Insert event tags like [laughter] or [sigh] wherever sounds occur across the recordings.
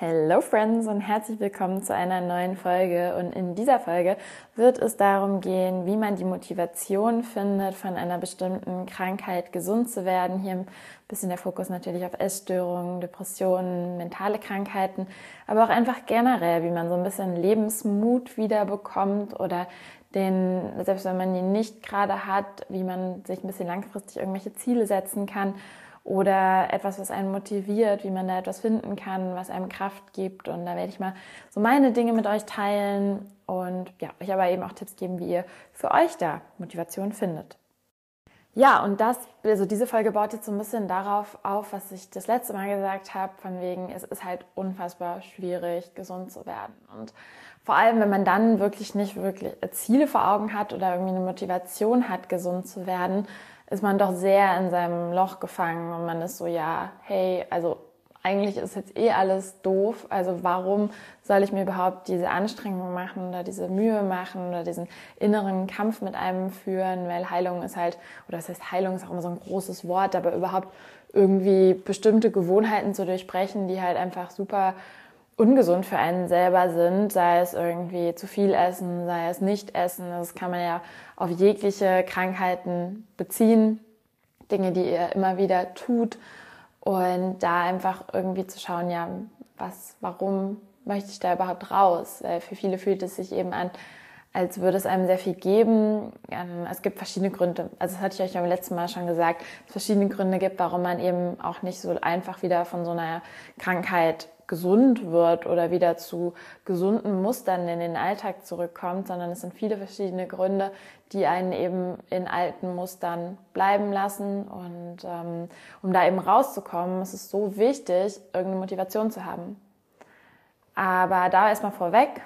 Hello Friends und herzlich willkommen zu einer neuen Folge. Und in dieser Folge wird es darum gehen, wie man die Motivation findet, von einer bestimmten Krankheit gesund zu werden. Hier ein bisschen der Fokus natürlich auf Essstörungen, Depressionen, mentale Krankheiten, aber auch einfach generell, wie man so ein bisschen Lebensmut wieder bekommt oder den, selbst wenn man ihn nicht gerade hat, wie man sich ein bisschen langfristig irgendwelche Ziele setzen kann oder etwas, was einen motiviert, wie man da etwas finden kann, was einem Kraft gibt. Und da werde ich mal so meine Dinge mit euch teilen und ja, euch aber eben auch Tipps geben, wie ihr für euch da Motivation findet. Ja, und das, also diese Folge baut jetzt so ein bisschen darauf auf, was ich das letzte Mal gesagt habe, von wegen, es ist halt unfassbar schwierig, gesund zu werden. Und vor allem, wenn man dann wirklich nicht wirklich Ziele vor Augen hat oder irgendwie eine Motivation hat, gesund zu werden, ist man doch sehr in seinem Loch gefangen und man ist so, ja, hey, also eigentlich ist jetzt eh alles doof, also warum soll ich mir überhaupt diese Anstrengung machen oder diese Mühe machen oder diesen inneren Kampf mit einem führen, weil Heilung ist halt, oder das heißt Heilung ist auch immer so ein großes Wort, aber überhaupt irgendwie bestimmte Gewohnheiten zu durchbrechen, die halt einfach super ungesund für einen selber sind, sei es irgendwie zu viel essen, sei es nicht essen. Das kann man ja auf jegliche Krankheiten beziehen. Dinge, die ihr immer wieder tut. Und da einfach irgendwie zu schauen, ja, was, warum möchte ich da überhaupt raus? Für viele fühlt es sich eben an, als würde es einem sehr viel geben. Ähm, es gibt verschiedene Gründe. Also das hatte ich euch beim letzten Mal schon gesagt, es verschiedene Gründe gibt, warum man eben auch nicht so einfach wieder von so einer Krankheit gesund wird oder wieder zu gesunden Mustern in den Alltag zurückkommt, sondern es sind viele verschiedene Gründe, die einen eben in alten Mustern bleiben lassen. Und ähm, um da eben rauszukommen, ist es so wichtig, irgendeine Motivation zu haben. Aber da erstmal vorweg,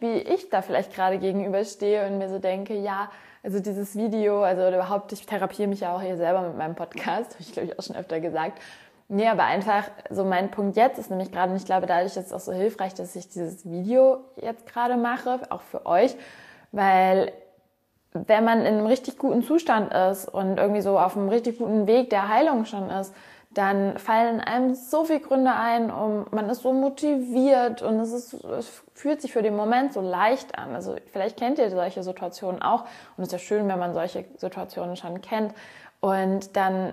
wie ich da vielleicht gerade gegenüberstehe und mir so denke, ja, also dieses Video, also überhaupt, ich therapiere mich ja auch hier selber mit meinem Podcast, [laughs] habe ich glaube ich auch schon öfter gesagt. Nee, aber einfach so mein Punkt jetzt ist nämlich gerade, und ich glaube, dadurch ist es auch so hilfreich, dass ich dieses Video jetzt gerade mache, auch für euch, weil wenn man in einem richtig guten Zustand ist und irgendwie so auf einem richtig guten Weg der Heilung schon ist, dann fallen einem so viele Gründe ein, um, man ist so motiviert und es, ist, es fühlt sich für den Moment so leicht an. Also vielleicht kennt ihr solche Situationen auch und es ist ja schön, wenn man solche Situationen schon kennt. Und dann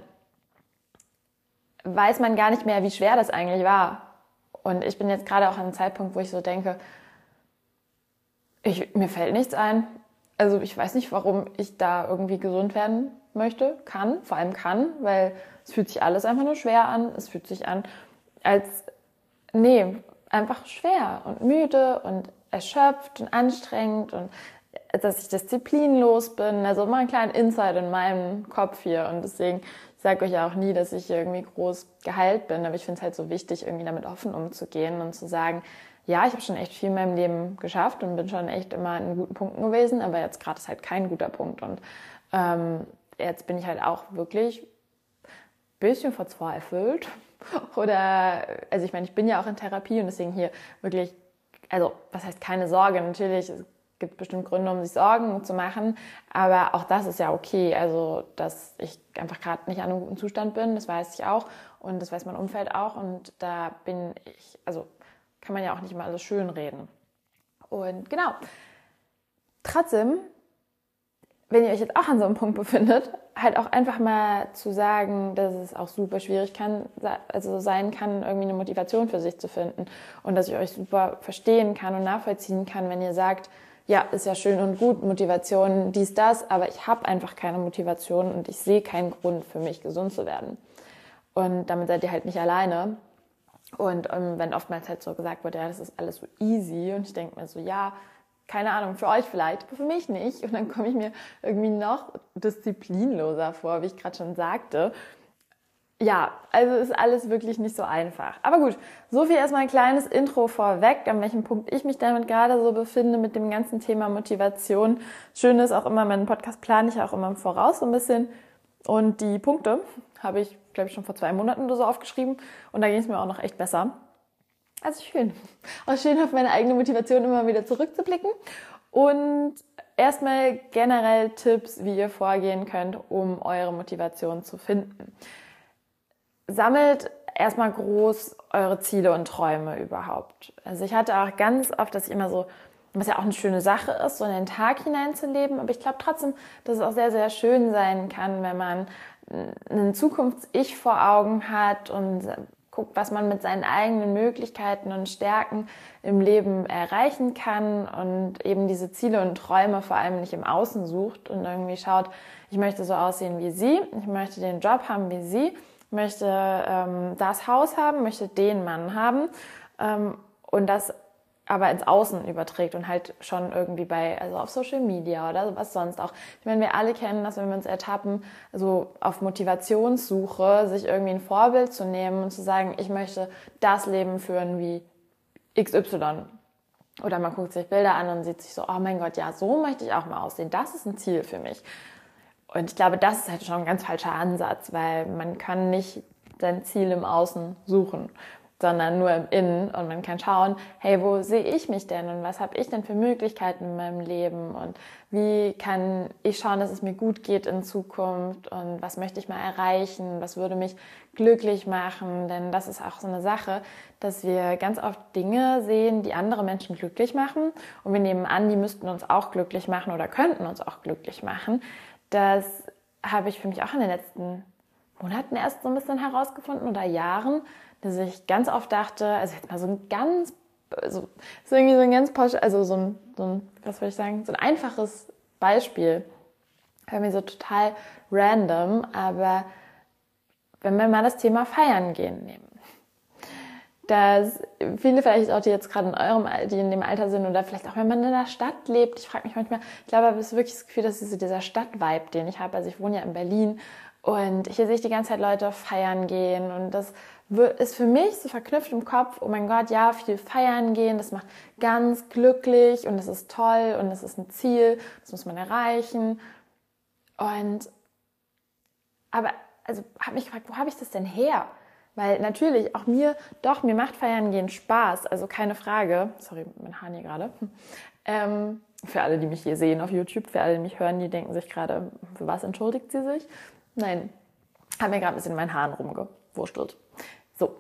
weiß man gar nicht mehr, wie schwer das eigentlich war. Und ich bin jetzt gerade auch an einem Zeitpunkt, wo ich so denke, ich, mir fällt nichts ein. Also ich weiß nicht, warum ich da irgendwie gesund werden möchte, kann, vor allem kann, weil es fühlt sich alles einfach nur schwer an. Es fühlt sich an als, nee, einfach schwer und müde und erschöpft und anstrengend und dass ich disziplinlos bin. Also mal einen kleinen Insight in meinem Kopf hier. Und deswegen sage euch auch nie, dass ich irgendwie groß geheilt bin, aber ich finde es halt so wichtig, irgendwie damit offen umzugehen und zu sagen, ja, ich habe schon echt viel in meinem Leben geschafft und bin schon echt immer in guten Punkten gewesen, aber jetzt gerade ist halt kein guter Punkt. Und ähm, jetzt bin ich halt auch wirklich ein bisschen verzweifelt. [laughs] Oder, also ich meine, ich bin ja auch in Therapie und deswegen hier wirklich, also was heißt keine Sorge, natürlich, gibt bestimmt Gründe, um sich Sorgen zu machen, aber auch das ist ja okay. Also, dass ich einfach gerade nicht an einem guten Zustand bin, das weiß ich auch und das weiß mein Umfeld auch und da bin ich, also kann man ja auch nicht immer alles schön reden. Und genau. Trotzdem, wenn ihr euch jetzt auch an so einem Punkt befindet, halt auch einfach mal zu sagen, dass es auch super schwierig kann, also sein kann, irgendwie eine Motivation für sich zu finden und dass ich euch super verstehen kann und nachvollziehen kann, wenn ihr sagt, ja, ist ja schön und gut, Motivation, dies, das, aber ich habe einfach keine Motivation und ich sehe keinen Grund für mich, gesund zu werden. Und damit seid ihr halt nicht alleine. Und ähm, wenn oftmals halt so gesagt wird, ja, das ist alles so easy und ich denke mir so, ja, keine Ahnung, für euch vielleicht, aber für mich nicht. Und dann komme ich mir irgendwie noch disziplinloser vor, wie ich gerade schon sagte ja, also ist alles wirklich nicht so einfach. Aber gut, so viel erstmal ein kleines Intro vorweg, an welchem Punkt ich mich damit gerade so befinde mit dem ganzen Thema Motivation. Schön ist auch immer, meinen Podcast plane ich auch immer im Voraus so ein bisschen. Und die Punkte habe ich, glaube ich, schon vor zwei Monaten oder so aufgeschrieben. Und da ging es mir auch noch echt besser. Also schön. Auch schön auf meine eigene Motivation immer wieder zurückzublicken. Und erstmal generell Tipps, wie ihr vorgehen könnt, um eure Motivation zu finden sammelt erstmal groß eure Ziele und Träume überhaupt. Also ich hatte auch ganz oft, dass ich immer so, was ja auch eine schöne Sache ist, so in den Tag hineinzuleben, aber ich glaube trotzdem, dass es auch sehr, sehr schön sein kann, wenn man ein Zukunfts-Ich vor Augen hat und guckt, was man mit seinen eigenen Möglichkeiten und Stärken im Leben erreichen kann und eben diese Ziele und Träume vor allem nicht im Außen sucht und irgendwie schaut, ich möchte so aussehen wie sie, ich möchte den Job haben wie sie, möchte ähm, das Haus haben, möchte den Mann haben ähm, und das aber ins Außen überträgt und halt schon irgendwie bei, also auf Social Media oder was sonst auch. Ich meine, wir alle kennen das, wenn wir uns ertappen, so auf Motivationssuche, sich irgendwie ein Vorbild zu nehmen und zu sagen, ich möchte das Leben führen wie XY. Oder man guckt sich Bilder an und sieht sich so, oh mein Gott, ja, so möchte ich auch mal aussehen. Das ist ein Ziel für mich. Und ich glaube, das ist halt schon ein ganz falscher Ansatz, weil man kann nicht sein Ziel im Außen suchen sondern nur im Innen. Und man kann schauen, hey, wo sehe ich mich denn? Und was habe ich denn für Möglichkeiten in meinem Leben? Und wie kann ich schauen, dass es mir gut geht in Zukunft? Und was möchte ich mal erreichen, was würde mich glücklich machen, denn das ist auch so eine Sache, dass wir ganz oft Dinge sehen, die andere Menschen glücklich machen. Und wir nehmen an, die müssten uns auch glücklich machen oder könnten uns auch glücklich machen. Das habe ich für mich auch in den letzten Monaten erst so ein bisschen herausgefunden oder Jahren, dass ich ganz oft dachte, also jetzt mal so ein ganz, also so irgendwie so ein ganz pauschal, also so ein, so ein, was soll ich sagen, so ein einfaches Beispiel. Hör mir so total random, aber wenn wir mal das Thema Feiern gehen nehmen, dass viele vielleicht auch, die jetzt gerade in eurem, die in dem Alter sind oder vielleicht auch wenn man in der Stadt lebt, ich frage mich manchmal, ich glaube, ich habe wirklich das Gefühl, dass so dieser Stadtvibe, den ich habe, also ich wohne ja in Berlin und hier sehe ich die ganze Zeit Leute feiern gehen und das ist für mich so verknüpft im Kopf, oh mein Gott, ja, viel feiern gehen, das macht ganz glücklich und das ist toll und das ist ein Ziel, das muss man erreichen. Und aber also habe mich gefragt, wo habe ich das denn her? Weil natürlich auch mir, doch, mir macht Feiern gehen Spaß, also keine Frage. Sorry, mein Hahn hier gerade. Ähm, für alle, die mich hier sehen auf YouTube, für alle, die mich hören, die denken sich gerade, für was entschuldigt sie sich? Nein, habe mir gerade ein bisschen mein Hahn rumgewurstelt. So,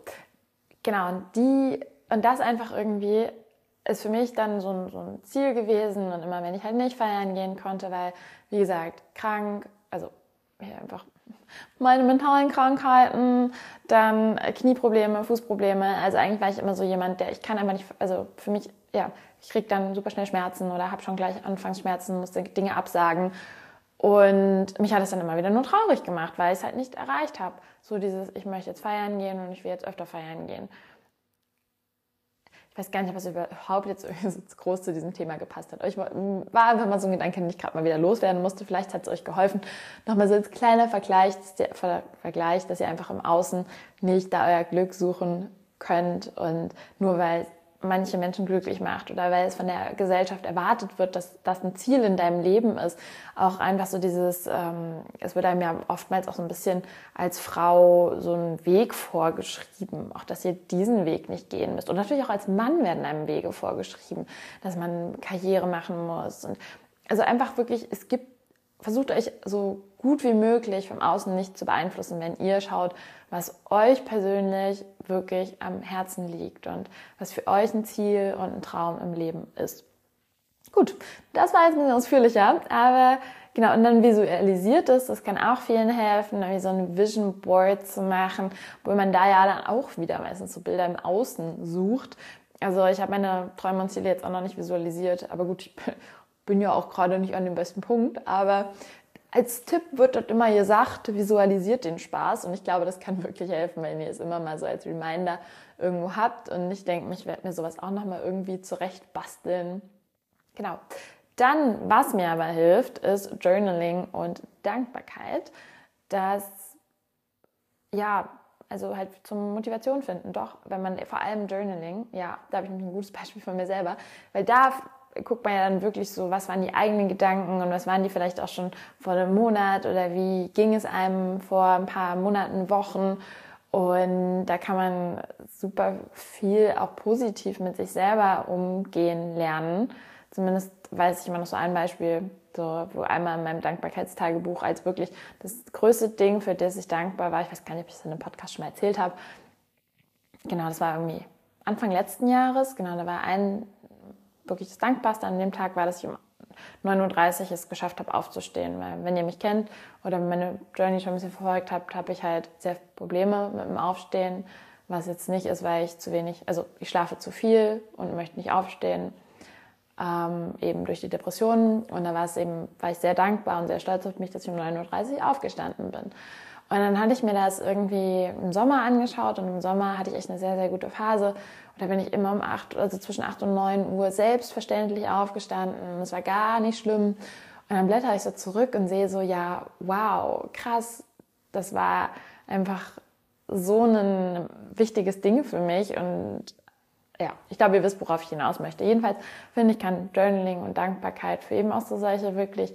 genau, und die, und das einfach irgendwie ist für mich dann so ein, so ein Ziel gewesen und immer wenn ich halt nicht feiern gehen konnte, weil, wie gesagt, krank, also ja, einfach meine mentalen Krankheiten, dann Knieprobleme, Fußprobleme. Also eigentlich war ich immer so jemand, der ich kann einfach nicht, also für mich, ja, ich krieg dann super schnell Schmerzen oder habe schon gleich Anfangsschmerzen, musste Dinge absagen. Und mich hat es dann immer wieder nur traurig gemacht, weil ich es halt nicht erreicht habe. So dieses, ich möchte jetzt feiern gehen und ich will jetzt öfter feiern gehen. Ich weiß gar nicht, es überhaupt jetzt groß zu diesem Thema gepasst hat. Euch war einfach mal so ein Gedanke, den ich gerade mal wieder loswerden musste. Vielleicht hat es euch geholfen. Nochmal so als kleiner Vergleich, Vergleich, dass ihr einfach im Außen nicht da euer Glück suchen könnt und nur weil manche Menschen glücklich macht oder weil es von der Gesellschaft erwartet wird, dass das ein Ziel in deinem Leben ist. Auch einfach so dieses, ähm, es wird einem ja oftmals auch so ein bisschen als Frau so ein Weg vorgeschrieben, auch dass ihr diesen Weg nicht gehen müsst. Und natürlich auch als Mann werden einem Wege vorgeschrieben, dass man Karriere machen muss. Und also einfach wirklich, es gibt versucht euch so gut wie möglich vom Außen nicht zu beeinflussen, wenn ihr schaut, was euch persönlich wirklich am Herzen liegt und was für euch ein Ziel und ein Traum im Leben ist. Gut, das war jetzt ein bisschen ausführlicher, aber genau, und dann visualisiert es, das kann auch vielen helfen, wie so ein Vision Board zu machen, wo man da ja dann auch wieder meistens so Bilder im Außen sucht. Also ich habe meine Träume und Ziele jetzt auch noch nicht visualisiert, aber gut, ich [laughs] bin ja auch gerade nicht an dem besten Punkt, aber als Tipp wird dort immer gesagt, visualisiert den Spaß und ich glaube, das kann wirklich helfen, wenn ihr es immer mal so als Reminder irgendwo habt und ich denke, ich werde mir sowas auch nochmal irgendwie zurecht basteln. Genau. Dann, was mir aber hilft, ist Journaling und Dankbarkeit. Das, ja, also halt zum Motivation finden. Doch, wenn man vor allem Journaling, ja, da habe ich nämlich ein gutes Beispiel von mir selber, weil da guckt man ja dann wirklich so, was waren die eigenen Gedanken und was waren die vielleicht auch schon vor einem Monat oder wie ging es einem vor ein paar Monaten, Wochen. Und da kann man super viel auch positiv mit sich selber umgehen lernen. Zumindest weiß ich immer noch so ein Beispiel, so, wo einmal in meinem Dankbarkeitstagebuch als wirklich das größte Ding, für das ich dankbar war, ich weiß gar nicht, ob ich es in einem Podcast schon mal erzählt habe, genau, das war irgendwie Anfang letzten Jahres, genau, da war ein wirklich das Dankbarste an dem Tag war, dass ich um 9.30 Uhr es geschafft habe, aufzustehen. Weil wenn ihr mich kennt oder meine Journey schon ein bisschen verfolgt habt, habe ich halt sehr Probleme mit dem Aufstehen. Was jetzt nicht ist, weil ich zu wenig, also ich schlafe zu viel und möchte nicht aufstehen. Ähm, eben durch die Depressionen. Und da war es eben, war ich sehr dankbar und sehr stolz auf mich, dass ich um 9.30 Uhr aufgestanden bin. Und dann hatte ich mir das irgendwie im Sommer angeschaut und im Sommer hatte ich echt eine sehr, sehr gute Phase. Da bin ich immer um acht, also zwischen acht und neun Uhr selbstverständlich aufgestanden. Es war gar nicht schlimm. Und dann blätter ich so zurück und sehe so, ja, wow, krass, das war einfach so ein wichtiges Ding für mich und ja, ich glaube, ihr wisst, worauf ich hinaus möchte. Jedenfalls finde ich, kann Journaling und Dankbarkeit für eben auch so solche wirklich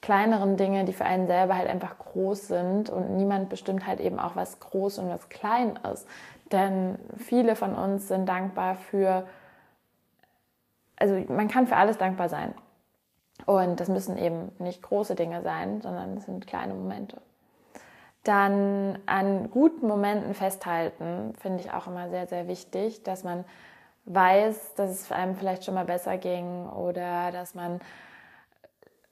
kleineren Dinge, die für einen selber halt einfach groß sind und niemand bestimmt halt eben auch, was groß und was klein ist. Denn viele von uns sind dankbar für, also man kann für alles dankbar sein. Und das müssen eben nicht große Dinge sein, sondern es sind kleine Momente. Dann an guten Momenten festhalten, finde ich auch immer sehr, sehr wichtig, dass man weiß, dass es einem vielleicht schon mal besser ging oder dass man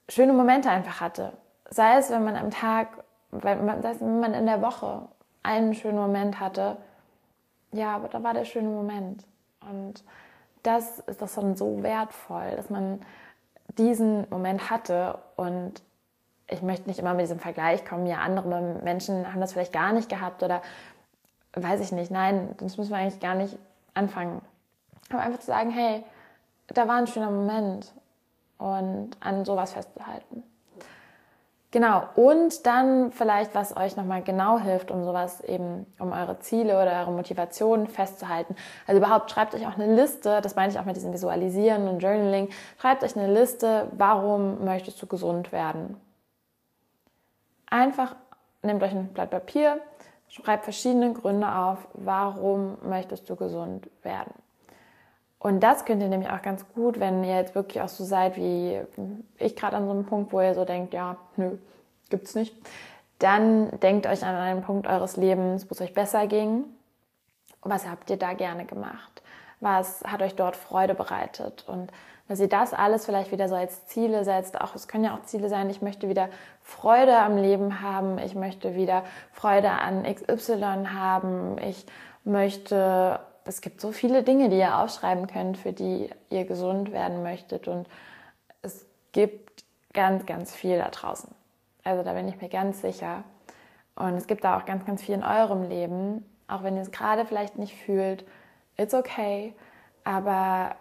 schöne Momente einfach hatte. Sei es, wenn man am Tag, sei es, wenn man in der Woche einen schönen Moment hatte. Ja, aber da war der schöne Moment. Und das ist doch dann so wertvoll, dass man diesen Moment hatte. Und ich möchte nicht immer mit diesem Vergleich kommen, ja, andere Menschen haben das vielleicht gar nicht gehabt oder weiß ich nicht. Nein, das müssen wir eigentlich gar nicht anfangen. Aber einfach zu sagen, hey, da war ein schöner Moment und an sowas festzuhalten. Genau, und dann vielleicht, was euch nochmal genau hilft, um sowas eben, um eure Ziele oder eure Motivation festzuhalten. Also überhaupt schreibt euch auch eine Liste, das meine ich auch mit diesem Visualisieren und Journaling, schreibt euch eine Liste, warum möchtest du gesund werden. Einfach nehmt euch ein Blatt Papier, schreibt verschiedene Gründe auf, warum möchtest du gesund werden. Und das könnt ihr nämlich auch ganz gut, wenn ihr jetzt wirklich auch so seid wie ich gerade an so einem Punkt, wo ihr so denkt, ja, nö, gibt's nicht. Dann denkt euch an einen Punkt eures Lebens, wo es euch besser ging. Was habt ihr da gerne gemacht? Was hat euch dort Freude bereitet? Und dass ihr das alles vielleicht wieder so als Ziele setzt. Auch es können ja auch Ziele sein, ich möchte wieder Freude am Leben haben, ich möchte wieder Freude an XY haben, ich möchte es gibt so viele Dinge, die ihr aufschreiben könnt, für die ihr gesund werden möchtet. Und es gibt ganz, ganz viel da draußen. Also da bin ich mir ganz sicher. Und es gibt da auch ganz, ganz viel in eurem Leben. Auch wenn ihr es gerade vielleicht nicht fühlt, it's okay. Aber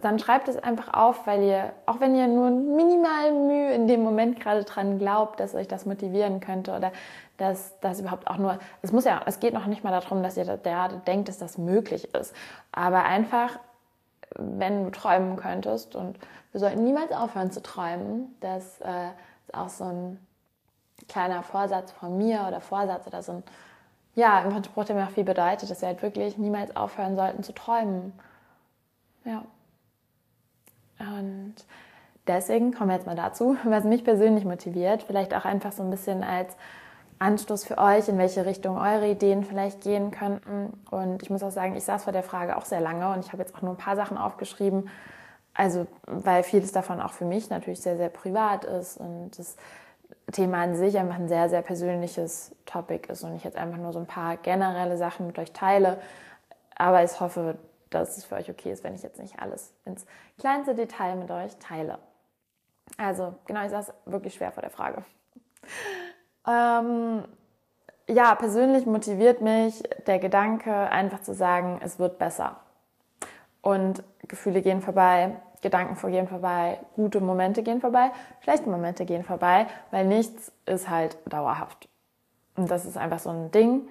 dann schreibt es einfach auf, weil ihr, auch wenn ihr nur minimal Mühe in dem Moment gerade dran glaubt, dass euch das motivieren könnte oder dass das überhaupt auch nur, es muss ja, es geht noch nicht mal darum, dass ihr gerade denkt, dass das möglich ist, aber einfach, wenn du träumen könntest und wir sollten niemals aufhören zu träumen, das äh, ist auch so ein kleiner Vorsatz von mir oder Vorsatz oder so ein, ja, ein Spruch, der mir auch viel bedeutet, dass wir halt wirklich niemals aufhören sollten zu träumen. Ja. Und deswegen kommen wir jetzt mal dazu, [laughs] was mich persönlich motiviert. Vielleicht auch einfach so ein bisschen als Anstoß für euch, in welche Richtung eure Ideen vielleicht gehen könnten. Und ich muss auch sagen, ich saß vor der Frage auch sehr lange und ich habe jetzt auch nur ein paar Sachen aufgeschrieben. Also, weil vieles davon auch für mich natürlich sehr, sehr privat ist und das Thema an sich einfach ein sehr, sehr persönliches Topic ist und ich jetzt einfach nur so ein paar generelle Sachen mit euch teile. Aber ich hoffe, dass es für euch okay ist, wenn ich jetzt nicht alles ins kleinste Detail mit euch teile. Also genau, ich saß wirklich schwer vor der Frage. [laughs] Ähm, ja, persönlich motiviert mich der Gedanke, einfach zu sagen, es wird besser. Und Gefühle gehen vorbei, Gedanken gehen vorbei, gute Momente gehen vorbei, schlechte Momente gehen vorbei, weil nichts ist halt dauerhaft. Und das ist einfach so ein Ding.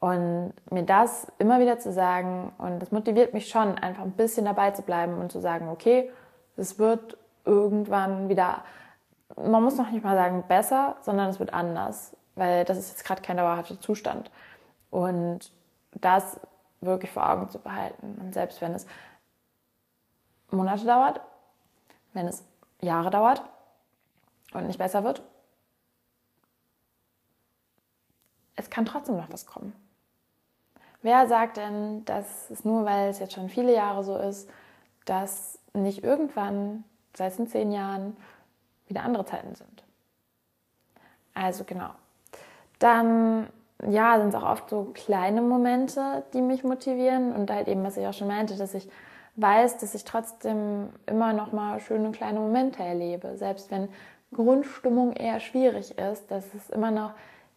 Und mir das immer wieder zu sagen, und das motiviert mich schon, einfach ein bisschen dabei zu bleiben und zu sagen, okay, es wird irgendwann wieder, man muss noch nicht mal sagen besser, sondern es wird anders, weil das ist jetzt gerade kein dauerhafter Zustand. Und das wirklich vor Augen zu behalten. Und selbst wenn es Monate dauert, wenn es Jahre dauert und nicht besser wird, es kann trotzdem noch was kommen. Wer sagt denn, dass es nur, weil es jetzt schon viele Jahre so ist, dass nicht irgendwann, sei es in zehn Jahren, wieder andere Zeiten sind? Also genau. Dann ja, sind es auch oft so kleine Momente, die mich motivieren und halt eben, was ich auch schon meinte, dass ich weiß, dass ich trotzdem immer noch mal schöne kleine Momente erlebe, selbst wenn Grundstimmung eher schwierig ist, dass es immer noch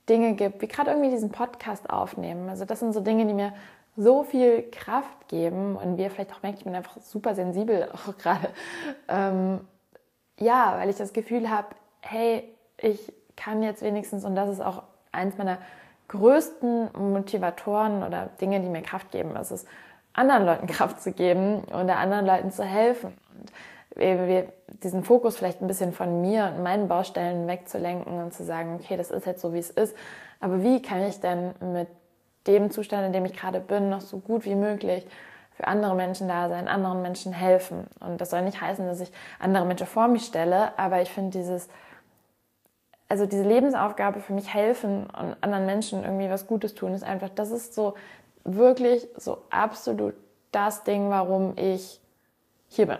Dinge gibt, wie gerade irgendwie diesen Podcast aufnehmen. Also das sind so Dinge, die mir so viel Kraft geben und wie ihr vielleicht auch merkt, ich bin einfach super sensibel [laughs] auch gerade. Ähm, ja, weil ich das Gefühl habe, hey, ich kann jetzt wenigstens, und das ist auch eins meiner größten Motivatoren oder Dinge, die mir Kraft geben, ist es, anderen Leuten [laughs] Kraft zu geben oder anderen Leuten zu helfen. Und diesen Fokus vielleicht ein bisschen von mir und meinen Baustellen wegzulenken und zu sagen, okay, das ist jetzt so, wie es ist. Aber wie kann ich denn mit dem Zustand, in dem ich gerade bin, noch so gut wie möglich für andere Menschen da sein, anderen Menschen helfen? Und das soll nicht heißen, dass ich andere Menschen vor mich stelle, aber ich finde dieses, also diese Lebensaufgabe für mich helfen und anderen Menschen irgendwie was Gutes tun, ist einfach, das ist so wirklich so absolut das Ding, warum ich hier bin.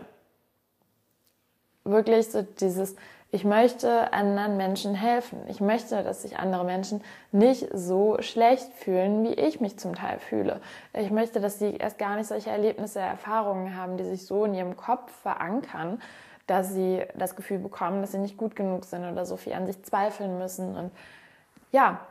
Wirklich so dieses, ich möchte anderen Menschen helfen. Ich möchte, dass sich andere Menschen nicht so schlecht fühlen, wie ich mich zum Teil fühle. Ich möchte, dass sie erst gar nicht solche Erlebnisse, Erfahrungen haben, die sich so in ihrem Kopf verankern, dass sie das Gefühl bekommen, dass sie nicht gut genug sind oder so viel an sich zweifeln müssen. Und ja,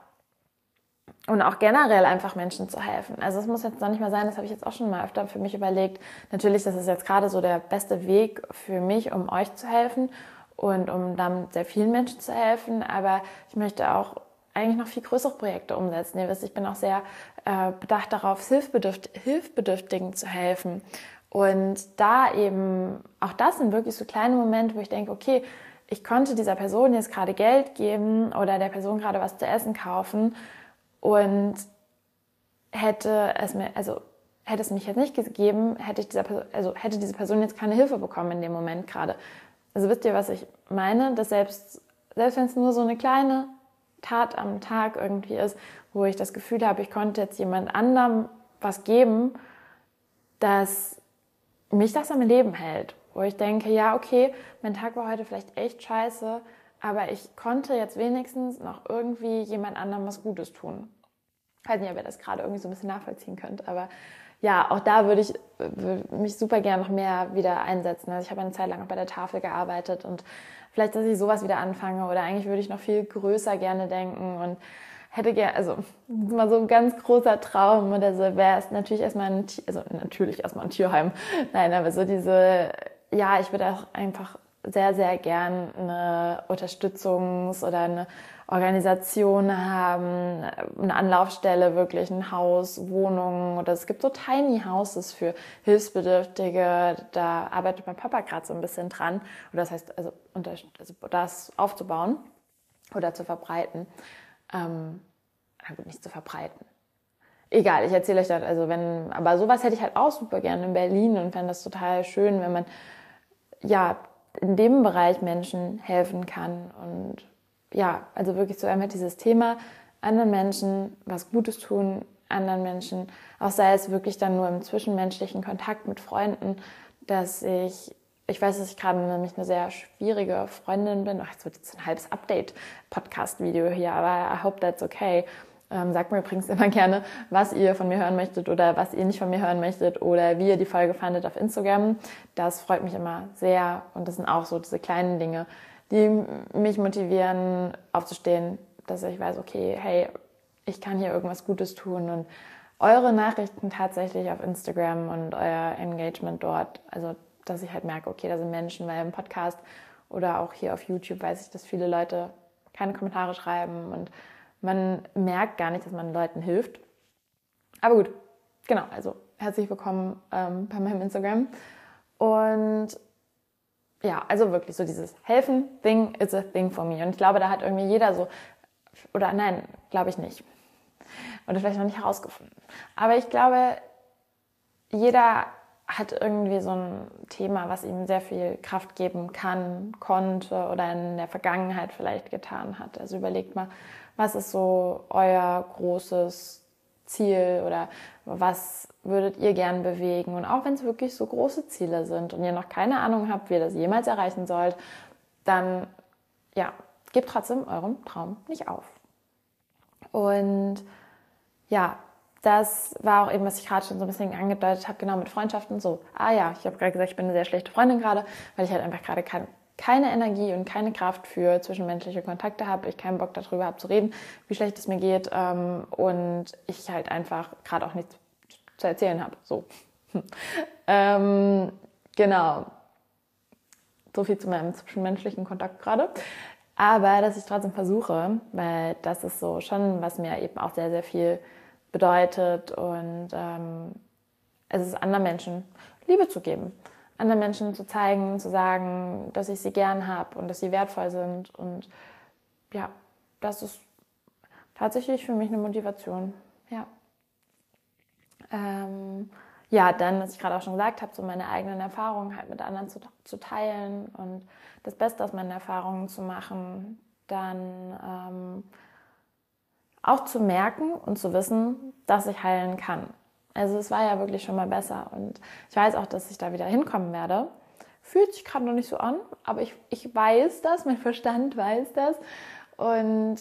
und auch generell einfach Menschen zu helfen. Also es muss jetzt noch nicht mal sein, das habe ich jetzt auch schon mal öfter für mich überlegt. Natürlich, das ist jetzt gerade so der beste Weg für mich, um euch zu helfen und um damit sehr vielen Menschen zu helfen. Aber ich möchte auch eigentlich noch viel größere Projekte umsetzen. Ihr wisst, ich bin auch sehr äh, bedacht darauf, Hilfbedürft Hilfbedürftigen zu helfen. Und da eben, auch das sind wirklich so kleine Momente, wo ich denke, okay, ich konnte dieser Person jetzt gerade Geld geben oder der Person gerade was zu essen kaufen und hätte es mir, also hätte es mich jetzt nicht gegeben, hätte ich dieser Person, also hätte diese Person jetzt keine Hilfe bekommen in dem Moment gerade. Also wisst ihr, was ich meine? Dass selbst, selbst wenn es nur so eine kleine Tat am Tag irgendwie ist, wo ich das Gefühl habe, ich konnte jetzt jemand anderem was geben, dass mich das am Leben hält. Wo ich denke, ja, okay, mein Tag war heute vielleicht echt scheiße, aber ich konnte jetzt wenigstens noch irgendwie jemand anderem was Gutes tun. Ich weiß nicht, ob ihr das gerade irgendwie so ein bisschen nachvollziehen könnt, aber ja, auch da würde ich würde mich super gerne noch mehr wieder einsetzen. Also ich habe eine Zeit lang auch bei der Tafel gearbeitet und vielleicht, dass ich sowas wieder anfange oder eigentlich würde ich noch viel größer gerne denken und hätte gerne, also mal so ein ganz großer Traum oder so wäre es natürlich erstmal ein, also natürlich erstmal ein Tierheim. Nein, aber so diese, ja, ich würde auch einfach sehr, sehr gern eine Unterstützungs- oder eine Organisation haben, eine Anlaufstelle, wirklich ein Haus, Wohnungen oder es gibt so Tiny Houses für Hilfsbedürftige. Da arbeitet mein Papa gerade so ein bisschen dran. Oder das heißt, also, also das aufzubauen oder zu verbreiten. Ähm, na gut, nicht zu verbreiten. Egal, ich erzähle euch das. Also wenn, aber sowas hätte ich halt auch super gerne in Berlin und fände das total schön, wenn man ja in dem Bereich Menschen helfen kann. Und ja, also wirklich so einfach dieses Thema, anderen Menschen was Gutes tun, anderen Menschen, auch sei es wirklich dann nur im zwischenmenschlichen Kontakt mit Freunden, dass ich, ich weiß, dass ich gerade nämlich eine sehr schwierige Freundin bin. Ach, jetzt wird jetzt ein halbes Update-Podcast-Video hier, aber I hope that's okay. Ähm, sagt mir übrigens immer gerne, was ihr von mir hören möchtet oder was ihr nicht von mir hören möchtet oder wie ihr die Folge fandet auf Instagram. Das freut mich immer sehr und das sind auch so diese kleinen Dinge, die mich motivieren, aufzustehen, dass ich weiß, okay, hey, ich kann hier irgendwas Gutes tun und eure Nachrichten tatsächlich auf Instagram und euer Engagement dort, also dass ich halt merke, okay, da sind Menschen, weil im Podcast oder auch hier auf YouTube weiß ich, dass viele Leute keine Kommentare schreiben und man merkt gar nicht, dass man Leuten hilft. Aber gut, genau, also herzlich willkommen ähm, bei meinem Instagram. Und ja, also wirklich so dieses Helfen Thing is a thing for me. Und ich glaube, da hat irgendwie jeder so, oder nein, glaube ich nicht. Oder vielleicht noch nicht herausgefunden. Aber ich glaube, jeder hat irgendwie so ein Thema, was ihm sehr viel Kraft geben kann, konnte oder in der Vergangenheit vielleicht getan hat. Also überlegt mal, was ist so euer großes Ziel oder was würdet ihr gern bewegen? Und auch wenn es wirklich so große Ziele sind und ihr noch keine Ahnung habt, wie ihr das jemals erreichen sollt, dann ja, gebt trotzdem eurem Traum nicht auf. Und ja, das war auch eben, was ich gerade schon so ein bisschen angedeutet habe, genau mit Freundschaften. So, ah ja, ich habe gerade gesagt, ich bin eine sehr schlechte Freundin gerade, weil ich halt einfach gerade kein, keine Energie und keine Kraft für zwischenmenschliche Kontakte habe, ich keinen Bock darüber habe zu reden, wie schlecht es mir geht ähm, und ich halt einfach gerade auch nichts zu erzählen habe. So. [laughs] ähm, genau. So viel zu meinem zwischenmenschlichen Kontakt gerade. Aber dass ich trotzdem versuche, weil das ist so schon, was mir eben auch sehr, sehr viel bedeutet und ähm, es ist anderen Menschen Liebe zu geben, anderen Menschen zu zeigen, zu sagen, dass ich sie gern habe und dass sie wertvoll sind und ja, das ist tatsächlich für mich eine Motivation. Ja. Ähm, ja, dann, was ich gerade auch schon gesagt habe, so meine eigenen Erfahrungen halt mit anderen zu, zu teilen und das Beste aus meinen Erfahrungen zu machen, dann ähm, auch zu merken und zu wissen, dass ich heilen kann. Also es war ja wirklich schon mal besser und ich weiß auch, dass ich da wieder hinkommen werde. Fühlt sich gerade noch nicht so an, aber ich, ich weiß das, mein Verstand weiß das. Und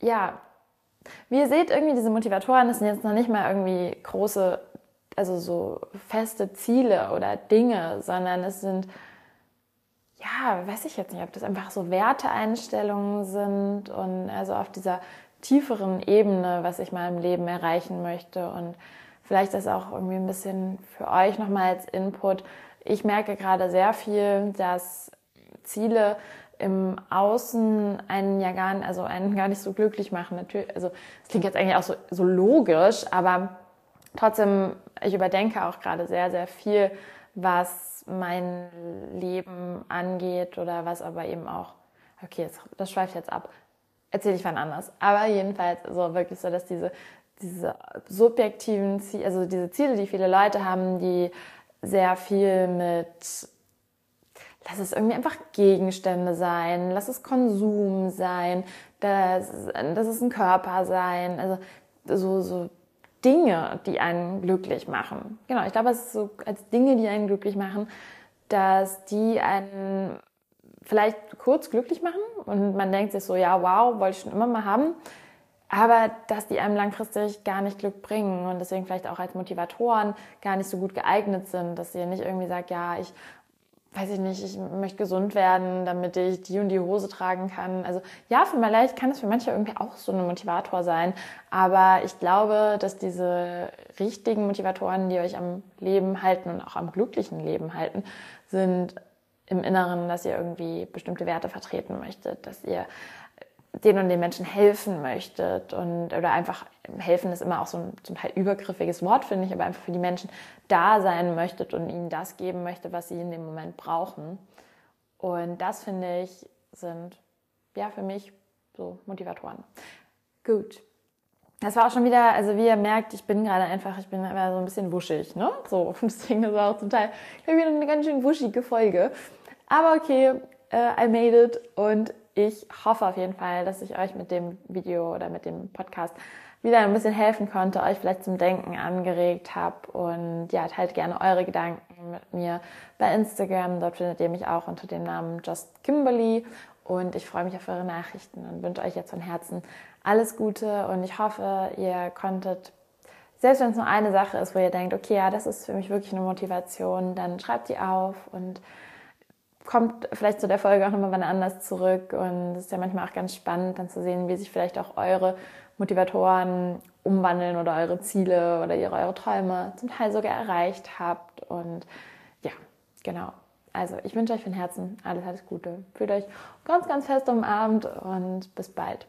ja, wie ihr seht, irgendwie diese Motivatoren, das sind jetzt noch nicht mal irgendwie große, also so feste Ziele oder Dinge, sondern es sind, ja, weiß ich jetzt nicht, ob das einfach so Werteeinstellungen sind und also auf dieser tieferen Ebene, was ich mal im Leben erreichen möchte. Und vielleicht das auch irgendwie ein bisschen für euch nochmal als Input. Ich merke gerade sehr viel, dass Ziele im Außen einen ja gar nicht, also einen gar nicht so glücklich machen. Natürlich, also es klingt jetzt eigentlich auch so, so logisch, aber trotzdem, ich überdenke auch gerade sehr, sehr viel, was mein Leben angeht oder was aber eben auch, okay, das schweift jetzt ab, erzähle ich wann anders. Aber jedenfalls so wirklich so, dass diese, diese subjektiven Ziele, also diese Ziele, die viele Leute haben, die sehr viel mit, lass es irgendwie einfach Gegenstände sein, lass es Konsum sein, das, das ist ein Körper sein, also so, so Dinge, die einen glücklich machen. Genau, ich glaube, es ist so als Dinge, die einen glücklich machen, dass die einen vielleicht kurz glücklich machen und man denkt sich so, ja, wow, wollte ich schon immer mal haben, aber dass die einem langfristig gar nicht Glück bringen und deswegen vielleicht auch als Motivatoren gar nicht so gut geeignet sind, dass ihr nicht irgendwie sagt, ja, ich weiß ich nicht, ich möchte gesund werden, damit ich die und die Hose tragen kann. Also ja, vielleicht kann es für manche irgendwie auch so ein Motivator sein, aber ich glaube, dass diese richtigen Motivatoren, die euch am Leben halten und auch am glücklichen Leben halten, sind im Inneren, dass ihr irgendwie bestimmte Werte vertreten möchtet, dass ihr den und den Menschen helfen möchtet und oder einfach helfen ist immer auch so ein zum Teil übergriffiges Wort, finde ich, aber einfach für die Menschen da sein möchtet und ihnen das geben möchte, was sie in dem Moment brauchen. Und das finde ich sind ja für mich so Motivatoren. Gut. Das war auch schon wieder, also wie ihr merkt, ich bin gerade einfach, ich bin immer so ein bisschen wuschig, ne? So, [laughs] deswegen ist auch zum Teil wieder eine ganz schön wuschige Folge. Aber okay, uh, I made it und ich hoffe auf jeden Fall, dass ich euch mit dem Video oder mit dem Podcast wieder ein bisschen helfen konnte, euch vielleicht zum Denken angeregt habe. Und ja, teilt gerne eure Gedanken mit mir bei Instagram. Dort findet ihr mich auch unter dem Namen Just Kimberly. Und ich freue mich auf eure Nachrichten und wünsche euch jetzt von Herzen alles Gute. Und ich hoffe, ihr konntet, selbst wenn es nur eine Sache ist, wo ihr denkt, okay, ja, das ist für mich wirklich eine Motivation, dann schreibt die auf und kommt vielleicht zu der Folge auch nochmal wann anders zurück. Und es ist ja manchmal auch ganz spannend, dann zu sehen, wie sich vielleicht auch eure Motivatoren umwandeln oder eure Ziele oder ihre, eure Träume zum Teil sogar erreicht habt. Und ja, genau. Also ich wünsche euch von Herzen alles, alles Gute. Fühlt euch ganz, ganz fest umarmt und bis bald.